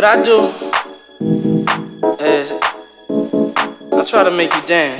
What I do is I try to make you dance.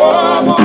amor.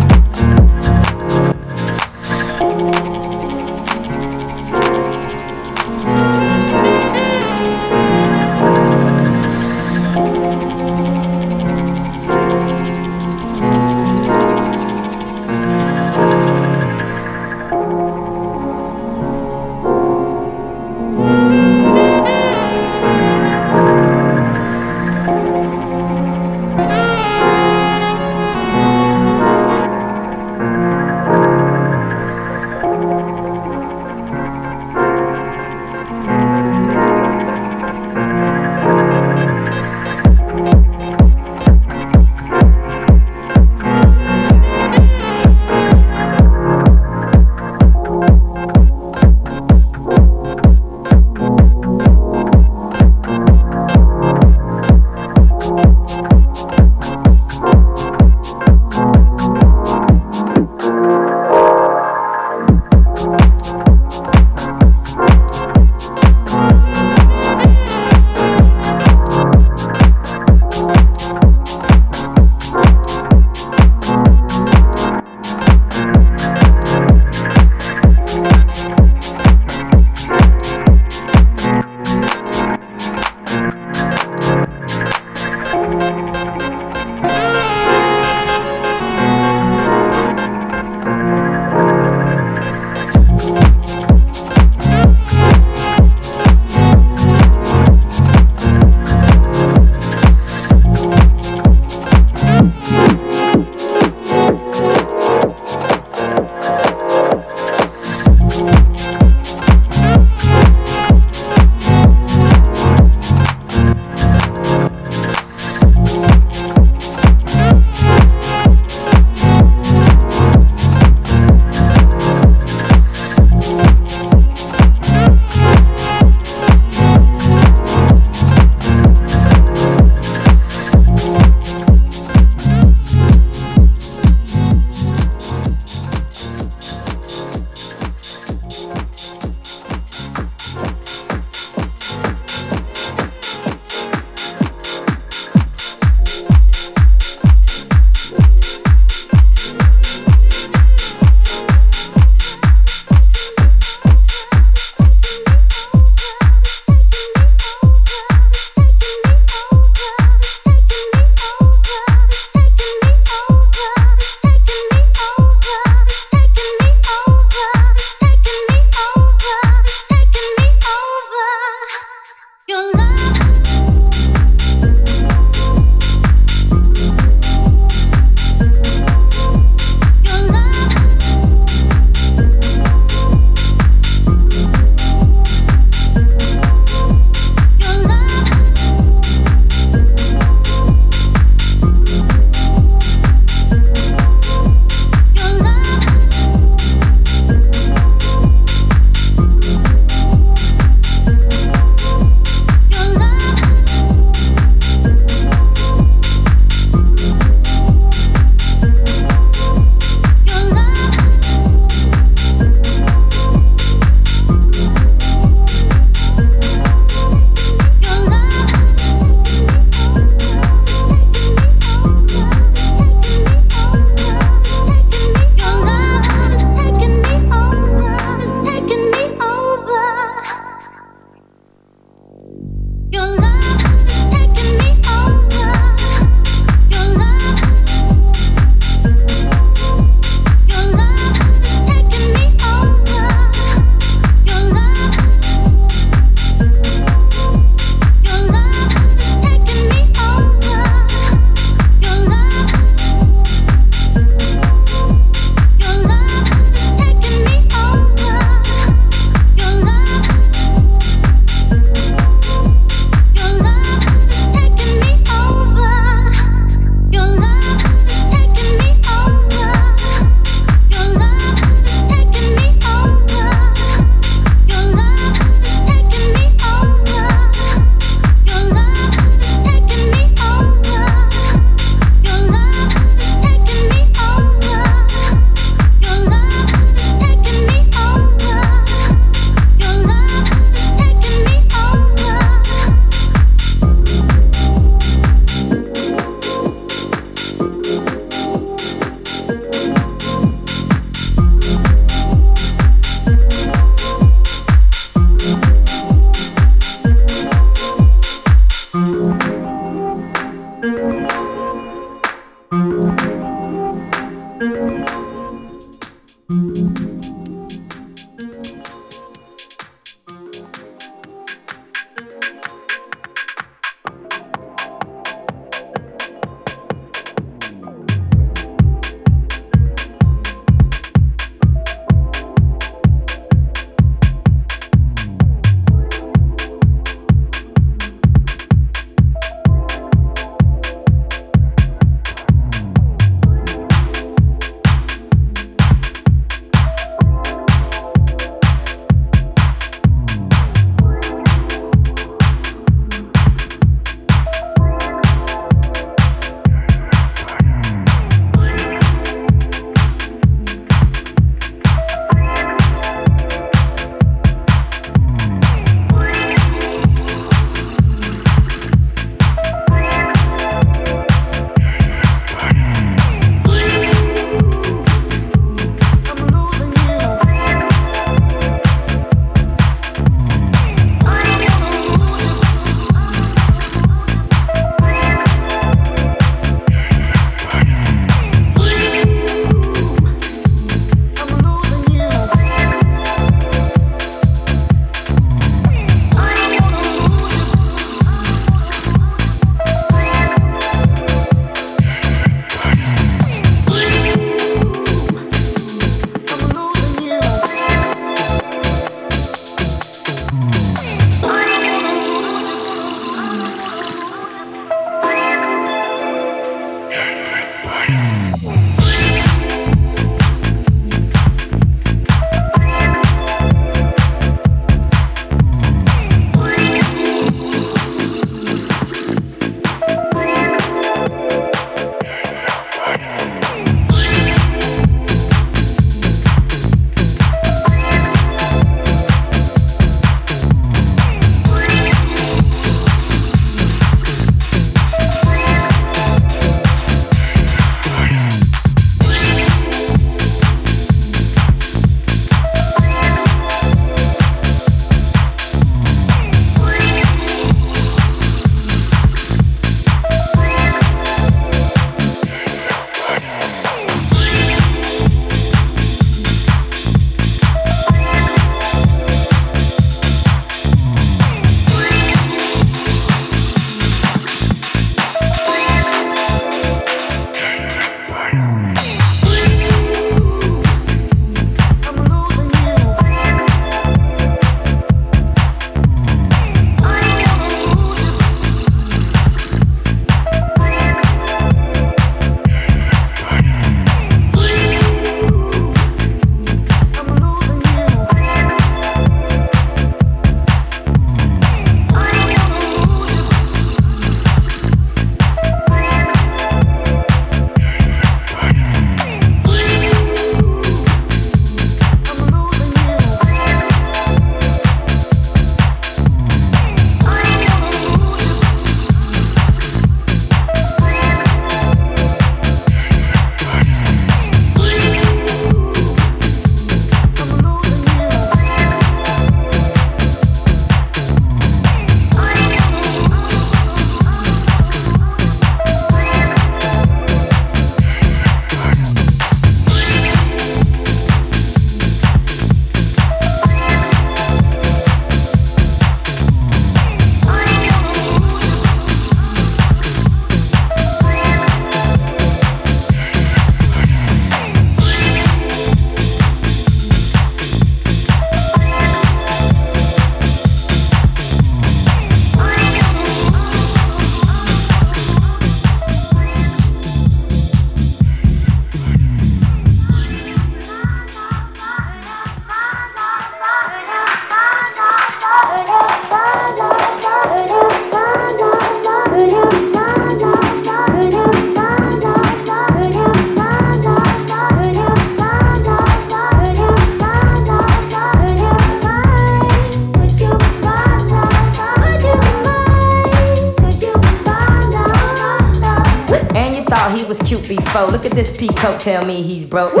Peacoat, tell me he's broke.